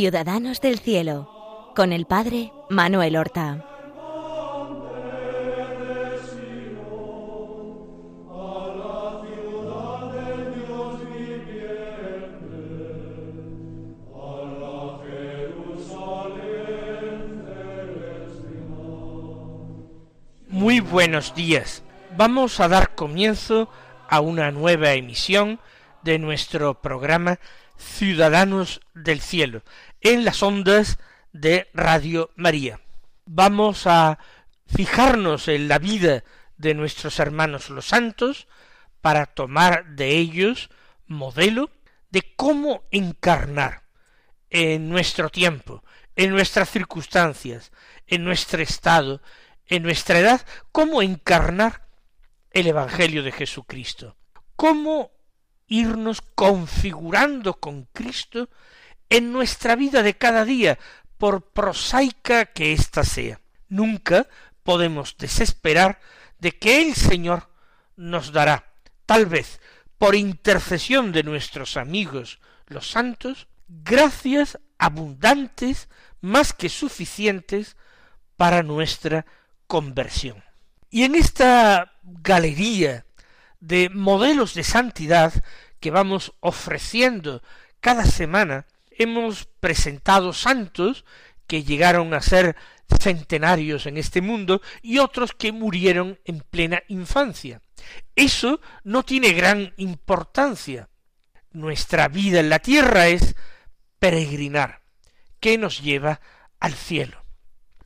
Ciudadanos del Cielo, con el Padre Manuel Horta. Muy buenos días. Vamos a dar comienzo a una nueva emisión de nuestro programa Ciudadanos del Cielo en las ondas de Radio María. Vamos a fijarnos en la vida de nuestros hermanos los santos para tomar de ellos modelo de cómo encarnar en nuestro tiempo, en nuestras circunstancias, en nuestro estado, en nuestra edad, cómo encarnar el Evangelio de Jesucristo, cómo irnos configurando con Cristo en nuestra vida de cada día, por prosaica que ésta sea. Nunca podemos desesperar de que el Señor nos dará, tal vez por intercesión de nuestros amigos los santos, gracias abundantes, más que suficientes, para nuestra conversión. Y en esta galería de modelos de santidad que vamos ofreciendo cada semana, hemos presentado santos que llegaron a ser centenarios en este mundo y otros que murieron en plena infancia. Eso no tiene gran importancia. Nuestra vida en la tierra es peregrinar, que nos lleva al cielo.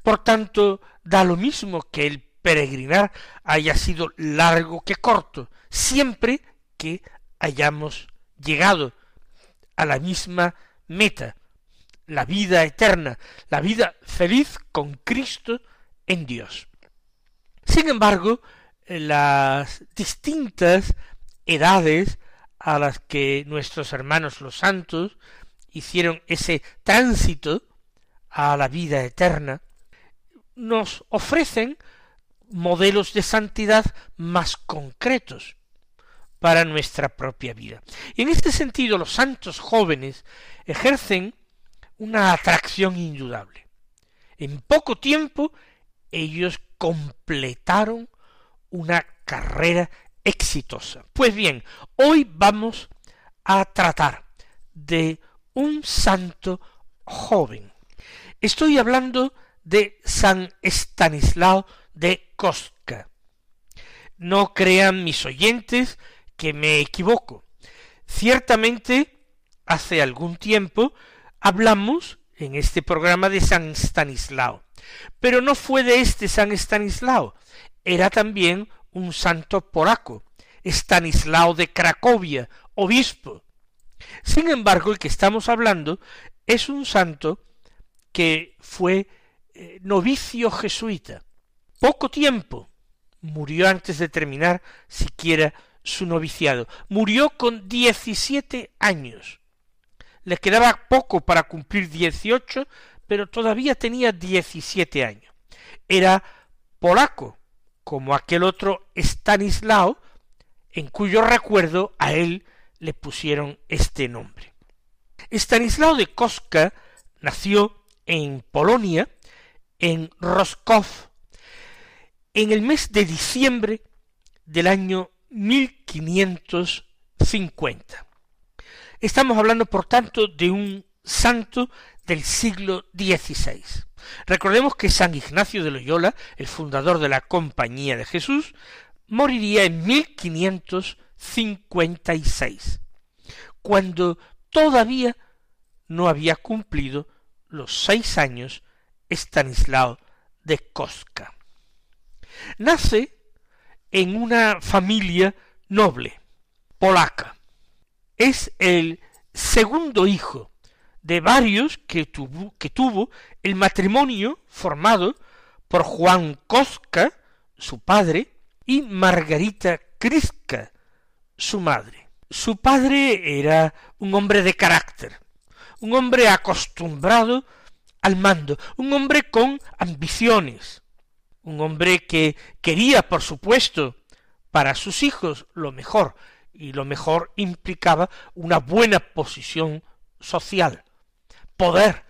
Por tanto, da lo mismo que el peregrinar haya sido largo que corto, siempre que hayamos llegado a la misma meta, la vida eterna, la vida feliz con Cristo en Dios. Sin embargo, las distintas edades a las que nuestros hermanos los santos hicieron ese tránsito a la vida eterna, nos ofrecen modelos de santidad más concretos para nuestra propia vida. Y en este sentido los santos jóvenes ejercen una atracción indudable. En poco tiempo ellos completaron una carrera exitosa. Pues bien, hoy vamos a tratar de un santo joven. Estoy hablando de San Estanislao de Kostka. No crean mis oyentes que me equivoco. Ciertamente, hace algún tiempo hablamos en este programa de San Estanislao, pero no fue de este San Estanislao, era también un santo polaco, Estanislao de Cracovia, obispo. Sin embargo, el que estamos hablando es un santo que fue eh, novicio jesuita. Poco tiempo murió antes de terminar siquiera su noviciado. Murió con diecisiete años. Le quedaba poco para cumplir dieciocho, pero todavía tenía diecisiete años. Era polaco, como aquel otro Stanislao, en cuyo recuerdo a él le pusieron este nombre. Stanislao de Koska nació en Polonia en Roscoff en el mes de diciembre del año 1550. Estamos hablando, por tanto, de un santo del siglo XVI. Recordemos que San Ignacio de Loyola, el fundador de la Compañía de Jesús, moriría en 1556, cuando todavía no había cumplido los seis años Estanislao de Koska. Nace en una familia noble, polaca. Es el segundo hijo de varios que tuvo, que tuvo el matrimonio formado por Juan Koska, su padre, y Margarita Kriska, su madre. Su padre era un hombre de carácter, un hombre acostumbrado al mando, un hombre con ambiciones, un hombre que quería, por supuesto, para sus hijos lo mejor, y lo mejor implicaba una buena posición social. poder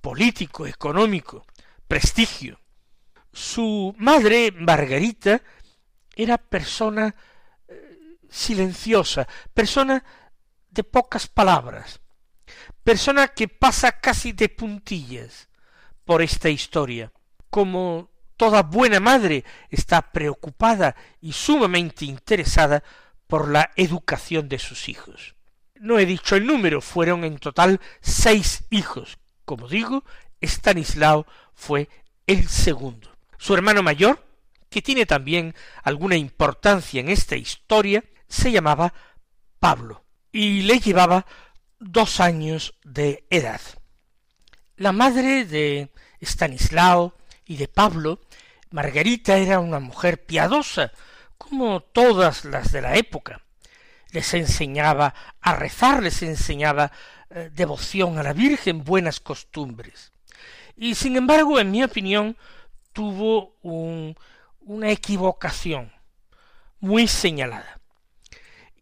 político, económico, prestigio. Su madre, Margarita, era persona eh, silenciosa, persona de pocas palabras, persona que pasa casi de puntillas por esta historia. Como toda buena madre está preocupada y sumamente interesada por la educación de sus hijos. No he dicho el número, fueron en total seis hijos. Como digo, Stanislao fue el segundo. Su hermano mayor, que tiene también alguna importancia en esta historia, se llamaba Pablo y le llevaba dos años de edad. La madre de Stanislao y de Pablo, Margarita era una mujer piadosa, como todas las de la época. Les enseñaba a rezar, les enseñaba eh, devoción a la Virgen, buenas costumbres. Y sin embargo, en mi opinión, tuvo una equivocación muy señalada.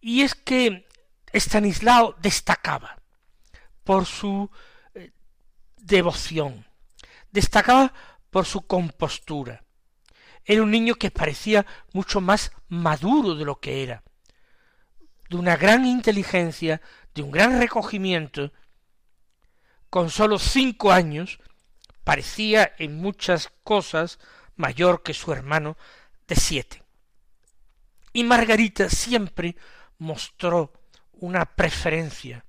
Y es que Estanislao destacaba por su eh, devoción, destacaba por su compostura. Era un niño que parecía mucho más maduro de lo que era, de una gran inteligencia, de un gran recogimiento. Con sólo cinco años parecía en muchas cosas mayor que su hermano de siete. Y Margarita siempre mostró una preferencia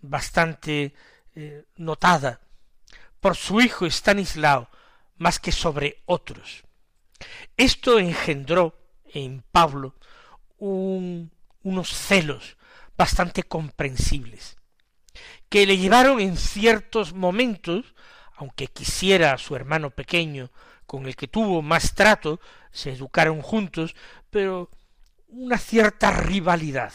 bastante eh, notada por su hijo Estanislao más que sobre otros. Esto engendró en Pablo unos celos bastante comprensibles, que le llevaron en ciertos momentos, aunque quisiera a su hermano pequeño, con el que tuvo más trato, se educaron juntos, pero una cierta rivalidad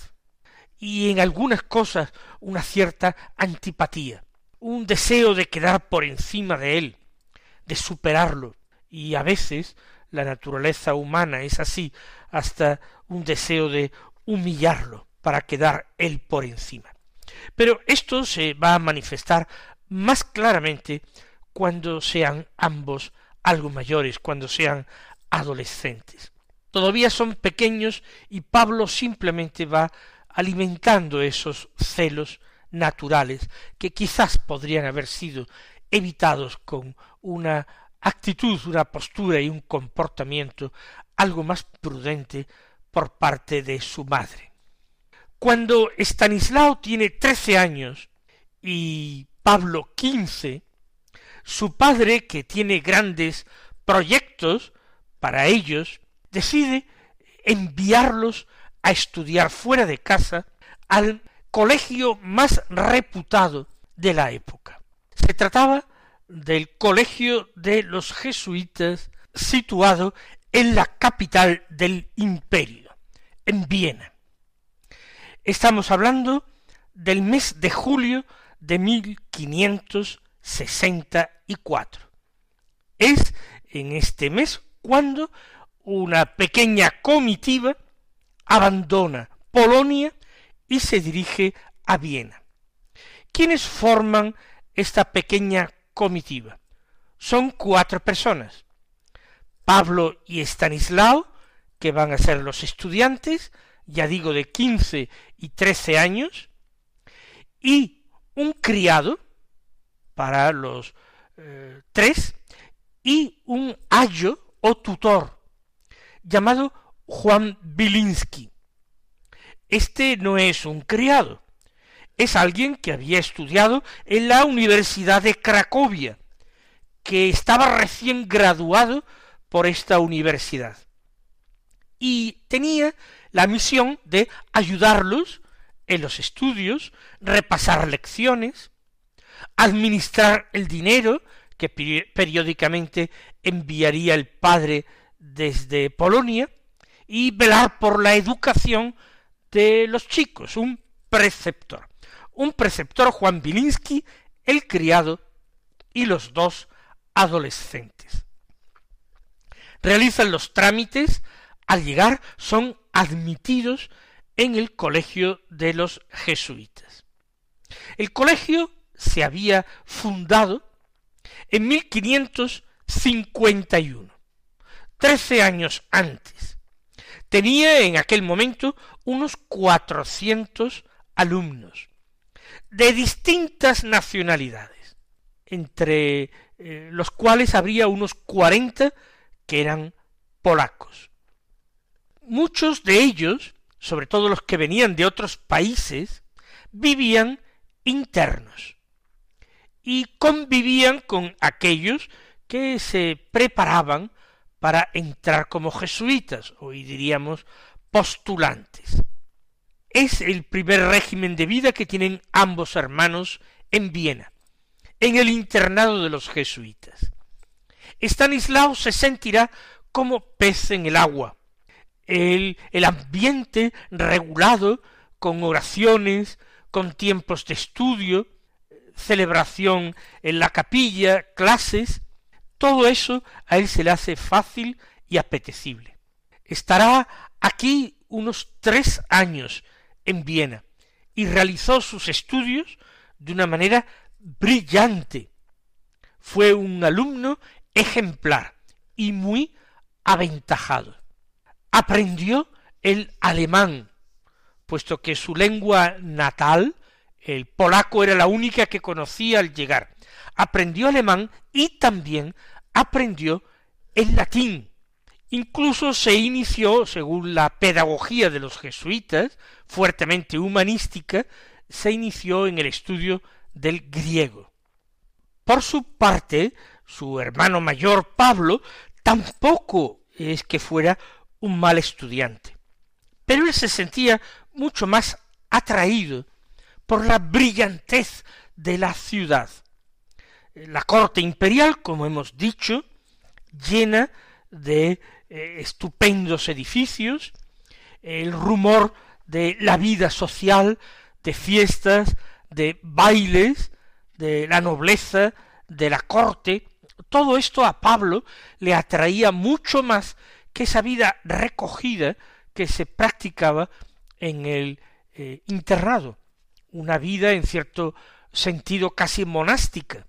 y en algunas cosas una cierta antipatía, un deseo de quedar por encima de él, de superarlo, y a veces la naturaleza humana es así, hasta un deseo de humillarlo para quedar él por encima. Pero esto se va a manifestar más claramente cuando sean ambos algo mayores, cuando sean adolescentes. Todavía son pequeños y Pablo simplemente va alimentando esos celos naturales que quizás podrían haber sido evitados con una actitud, una postura y un comportamiento algo más prudente por parte de su madre. Cuando Stanislao tiene trece años y Pablo quince, su padre, que tiene grandes proyectos para ellos, decide enviarlos a estudiar fuera de casa al colegio más reputado de la época. Se trataba del colegio de los jesuitas situado en la capital del imperio, en Viena. Estamos hablando del mes de julio de 1564. Es en este mes cuando una pequeña comitiva abandona Polonia y se dirige a Viena. ¿Quiénes forman esta pequeña comitiva? Son cuatro personas. Pablo y Estanislao, que van a ser los estudiantes, ya digo de quince y trece años, y un criado para los eh, tres, y un ayo o tutor, llamado Juan Bilinski. Este no es un criado, es alguien que había estudiado en la Universidad de Cracovia, que estaba recién graduado por esta universidad. Y tenía la misión de ayudarlos en los estudios, repasar lecciones, administrar el dinero que periódicamente enviaría el padre desde Polonia, y velar por la educación de los chicos, un preceptor. Un preceptor Juan Bilinski, el criado y los dos adolescentes. Realizan los trámites, al llegar son admitidos en el colegio de los jesuitas. El colegio se había fundado en 1551, trece años antes. Tenía en aquel momento unos cuatrocientos alumnos de distintas nacionalidades, entre eh, los cuales habría unos cuarenta que eran polacos. Muchos de ellos, sobre todo los que venían de otros países, vivían internos y convivían con aquellos que se preparaban para entrar como jesuitas, hoy diríamos postulantes. Es el primer régimen de vida que tienen ambos hermanos en Viena, en el internado de los jesuitas. Estanislao se sentirá como pez en el agua. El, el ambiente regulado, con oraciones, con tiempos de estudio, celebración en la capilla, clases, todo eso a él se le hace fácil y apetecible. Estará aquí unos tres años en Viena y realizó sus estudios de una manera brillante. Fue un alumno ejemplar y muy aventajado. Aprendió el alemán, puesto que su lengua natal, el polaco, era la única que conocía al llegar. Aprendió alemán y también aprendió el latín. Incluso se inició, según la pedagogía de los jesuitas, fuertemente humanística, se inició en el estudio del griego. Por su parte, su hermano mayor Pablo tampoco es que fuera un mal estudiante, pero él se sentía mucho más atraído por la brillantez de la ciudad. La corte imperial, como hemos dicho, llena de eh, estupendos edificios, el rumor de la vida social, de fiestas, de bailes, de la nobleza, de la corte, todo esto a Pablo le atraía mucho más que esa vida recogida que se practicaba en el eh, internado, una vida en cierto sentido casi monástica.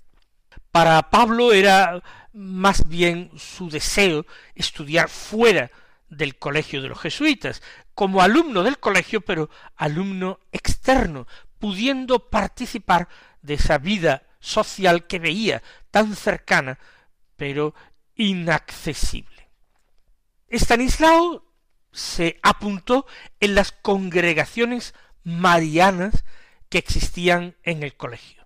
Para Pablo era más bien su deseo estudiar fuera del colegio de los jesuitas, como alumno del colegio, pero alumno externo, pudiendo participar de esa vida social que veía tan cercana, pero inaccesible. Estanislao se apuntó en las congregaciones marianas que existían en el colegio.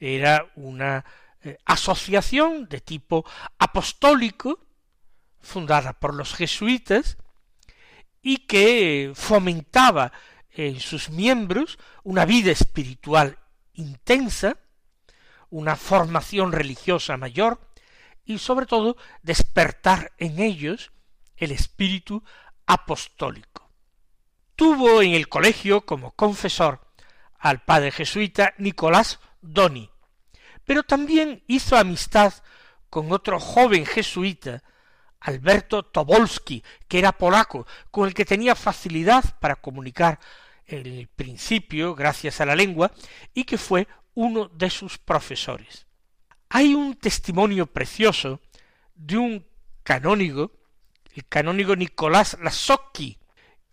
Era una eh, asociación de tipo apostólico, fundada por los jesuitas, y que fomentaba en sus miembros una vida espiritual intensa, una formación religiosa mayor y sobre todo despertar en ellos el espíritu apostólico. Tuvo en el colegio como confesor al padre jesuita Nicolás Doni, pero también hizo amistad con otro joven jesuita, Alberto Tobolski, que era polaco, con el que tenía facilidad para comunicar el principio gracias a la lengua y que fue uno de sus profesores. Hay un testimonio precioso de un canónigo, el canónigo Nicolás Lasocki,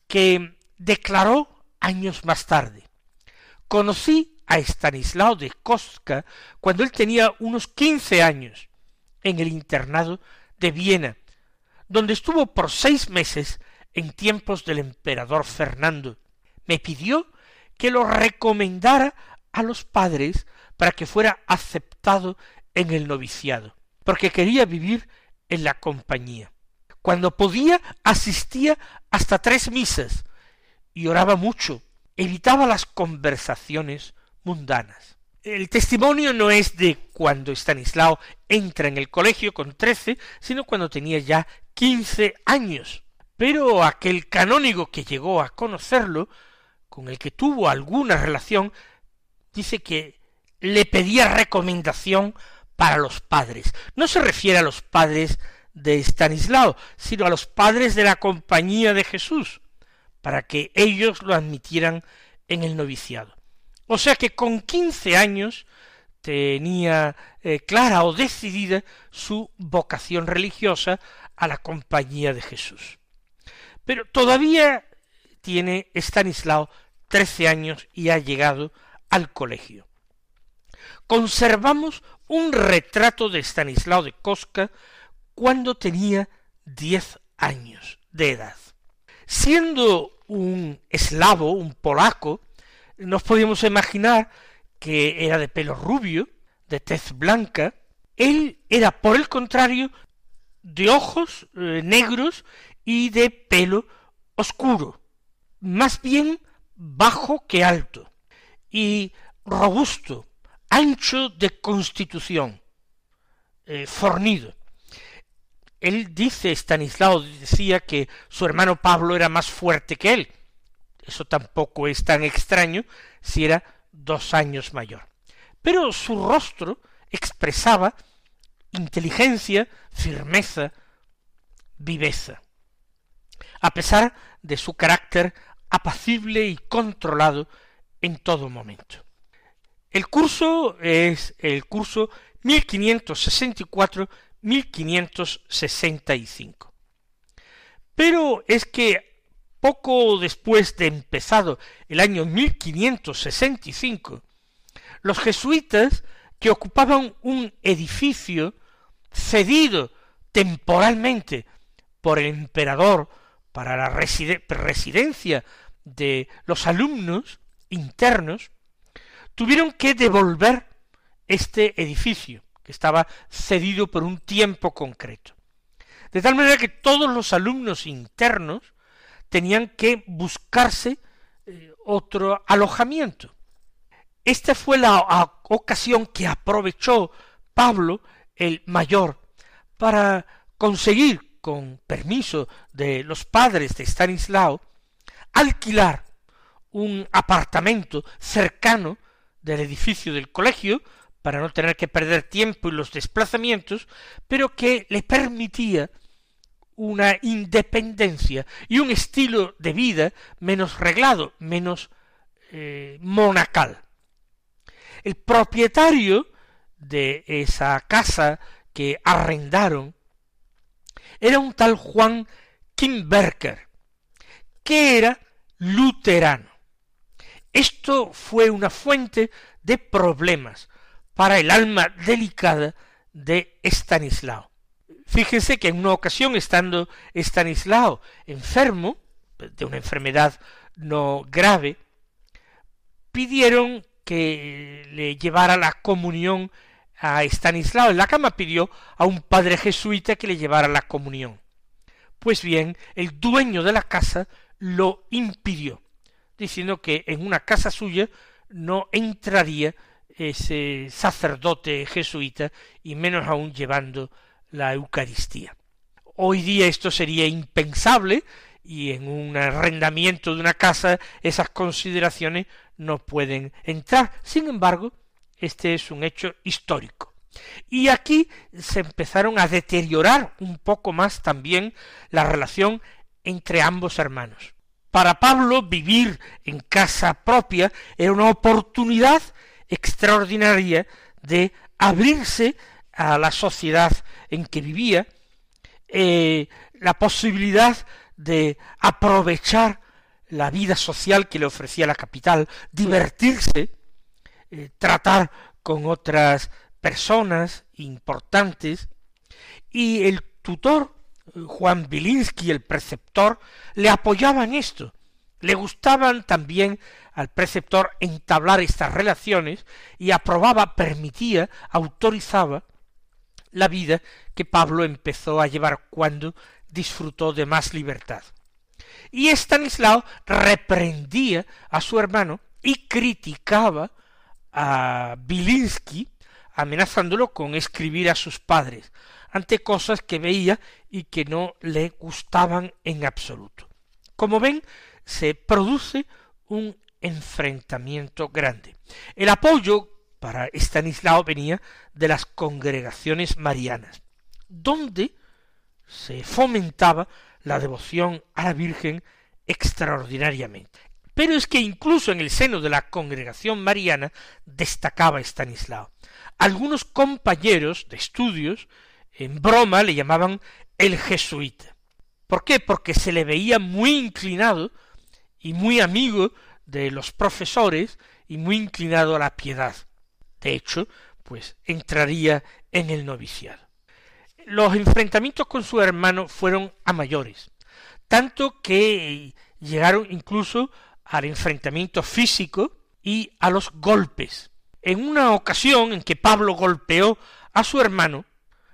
que declaró años más tarde Conocí a Stanislao de Kostka cuando él tenía unos quince años en el internado de Viena, donde estuvo por seis meses en tiempos del emperador Fernando. Me pidió que lo recomendara a los padres para que fuera aceptado en el noviciado, porque quería vivir en la compañía. Cuando podía asistía hasta tres misas y oraba mucho, evitaba las conversaciones mundanas. El testimonio no es de cuando Stanislao entra en el colegio con trece, sino cuando tenía ya quince años. Pero aquel canónigo que llegó a conocerlo, con el que tuvo alguna relación, dice que le pedía recomendación para los padres. No se refiere a los padres de Stanislao, sino a los padres de la compañía de Jesús, para que ellos lo admitieran en el noviciado. O sea que con quince años tenía eh, clara o decidida su vocación religiosa a la compañía de Jesús. Pero todavía tiene Stanislao trece años y ha llegado al colegio. Conservamos un retrato de Stanislao de Koska cuando tenía diez años de edad. Siendo un eslavo, un polaco, nos podíamos imaginar que era de pelo rubio, de tez blanca, él era, por el contrario, de ojos eh, negros y de pelo oscuro, más bien bajo que alto, y robusto, ancho de constitución, eh, fornido. Él dice, Stanislao decía que su hermano Pablo era más fuerte que él. Eso tampoco es tan extraño si era dos años mayor. Pero su rostro expresaba inteligencia, firmeza, viveza, a pesar de su carácter apacible y controlado en todo momento. El curso es el curso 1564-1565. Pero es que poco después de empezado el año 1565, los jesuitas que ocupaban un edificio cedido temporalmente por el emperador para la residencia de los alumnos internos, tuvieron que devolver este edificio, que estaba cedido por un tiempo concreto. De tal manera que todos los alumnos internos tenían que buscarse eh, otro alojamiento. Esta fue la ocasión que aprovechó Pablo el mayor para conseguir, con permiso de los padres de Stanislao, alquilar un apartamento cercano del edificio del colegio para no tener que perder tiempo en los desplazamientos, pero que le permitía una independencia y un estilo de vida menos reglado, menos eh, monacal. El propietario de esa casa que arrendaron era un tal Juan Kimberker, que era luterano. Esto fue una fuente de problemas para el alma delicada de Estanislao. Fíjense que en una ocasión, estando Estanislao enfermo, de una enfermedad no grave, pidieron que le llevara la comunión a Estanislao. En la cama pidió a un padre jesuita que le llevara la comunión. Pues bien, el dueño de la casa lo impidió, diciendo que en una casa suya no entraría ese sacerdote jesuita y menos aún llevando la Eucaristía. Hoy día esto sería impensable y en un arrendamiento de una casa esas consideraciones no pueden entrar. Sin embargo, este es un hecho histórico. Y aquí se empezaron a deteriorar un poco más también la relación entre ambos hermanos. Para Pablo vivir en casa propia era una oportunidad extraordinaria de abrirse a la sociedad en que vivía, eh, la posibilidad de aprovechar la vida social que le ofrecía la capital, divertirse, eh, tratar con otras personas importantes, y el tutor, Juan Bilinsky, el preceptor, le apoyaba en esto. Le gustaban también al preceptor entablar estas relaciones y aprobaba, permitía, autorizaba la vida que Pablo empezó a llevar cuando disfrutó de más libertad. Y Stanislao reprendía a su hermano y criticaba a Bilinsky, amenazándolo con escribir a sus padres, ante cosas que veía y que no le gustaban en absoluto. Como ven, se produce un enfrentamiento grande. El apoyo para Stanislao venía de las congregaciones marianas, donde se fomentaba la devoción a la Virgen extraordinariamente. Pero es que incluso en el seno de la congregación mariana destacaba Estanislao. Algunos compañeros de estudios en broma le llamaban el jesuita. ¿Por qué? Porque se le veía muy inclinado y muy amigo de los profesores y muy inclinado a la piedad. Hecho, pues entraría en el noviciado. Los enfrentamientos con su hermano fueron a mayores, tanto que llegaron incluso al enfrentamiento físico y a los golpes. En una ocasión en que Pablo golpeó a su hermano,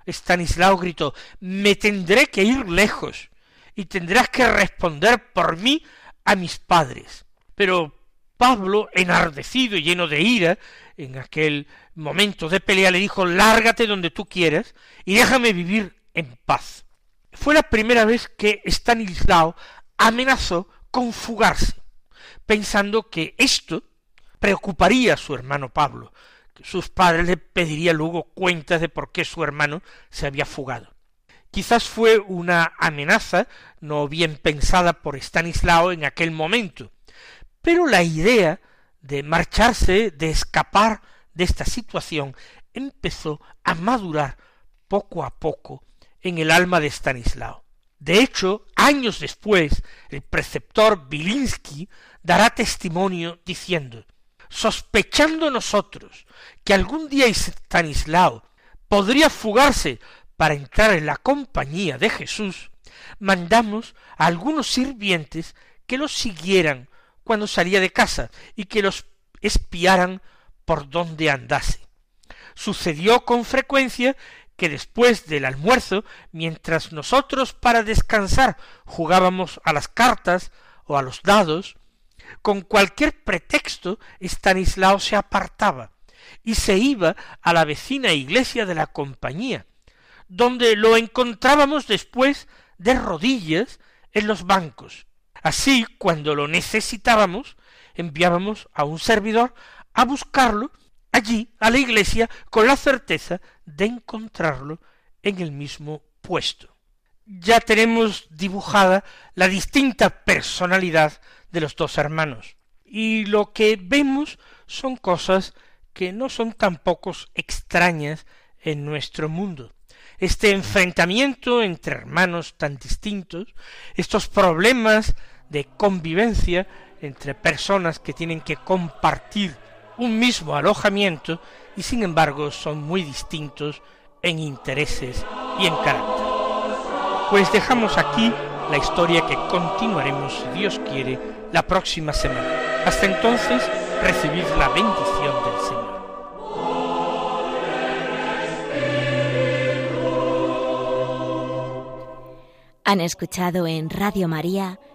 Stanislao gritó Me tendré que ir lejos, y tendrás que responder por mí a mis padres. Pero Pablo, enardecido y lleno de ira, en aquel momento de pelea, le dijo Lárgate donde tú quieras y déjame vivir en paz. Fue la primera vez que Stanislao amenazó con fugarse, pensando que esto preocuparía a su hermano Pablo, que sus padres le pedirían luego cuentas de por qué su hermano se había fugado. Quizás fue una amenaza no bien pensada por Stanislao en aquel momento, pero la idea de marcharse, de escapar de esta situación, empezó a madurar poco a poco en el alma de Stanislao. De hecho, años después, el preceptor Bilinsky dará testimonio diciendo sospechando nosotros que algún día Stanislao podría fugarse para entrar en la compañía de Jesús, mandamos a algunos sirvientes que los siguieran cuando salía de casa y que los espiaran por donde andase. Sucedió con frecuencia que después del almuerzo, mientras nosotros para descansar jugábamos a las cartas o a los dados, con cualquier pretexto Stanislao se apartaba y se iba a la vecina iglesia de la compañía, donde lo encontrábamos después de rodillas en los bancos. Así, cuando lo necesitábamos, enviábamos a un servidor a buscarlo allí, a la iglesia, con la certeza de encontrarlo en el mismo puesto. Ya tenemos dibujada la distinta personalidad de los dos hermanos, y lo que vemos son cosas que no son tampoco extrañas en nuestro mundo este enfrentamiento entre hermanos tan distintos, estos problemas de convivencia entre personas que tienen que compartir un mismo alojamiento y sin embargo son muy distintos en intereses y en carácter. Pues dejamos aquí la historia que continuaremos, si Dios quiere, la próxima semana. Hasta entonces, recibid la bendición del Señor. Han escuchado en Radio María